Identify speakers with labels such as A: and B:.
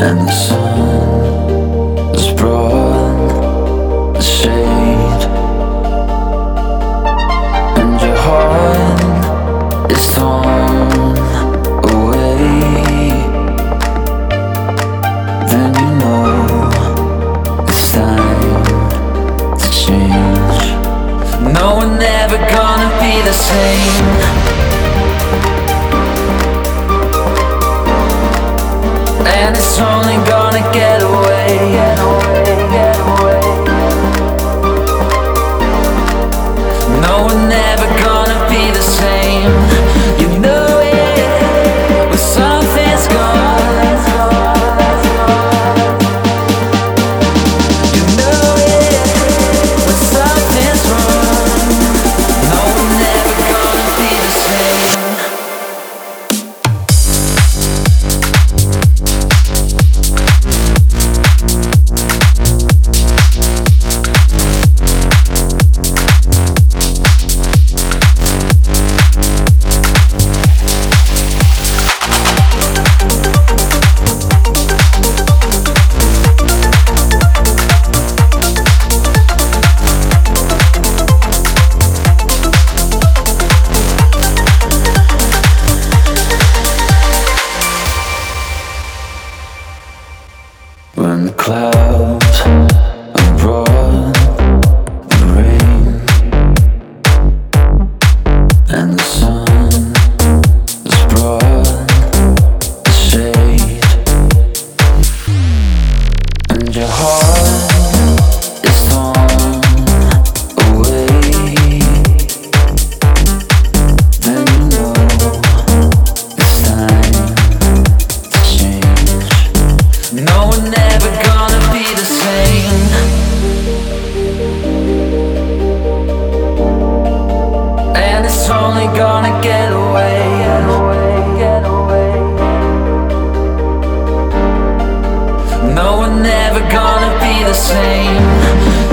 A: and the sun. the same. When the clouds are roll same.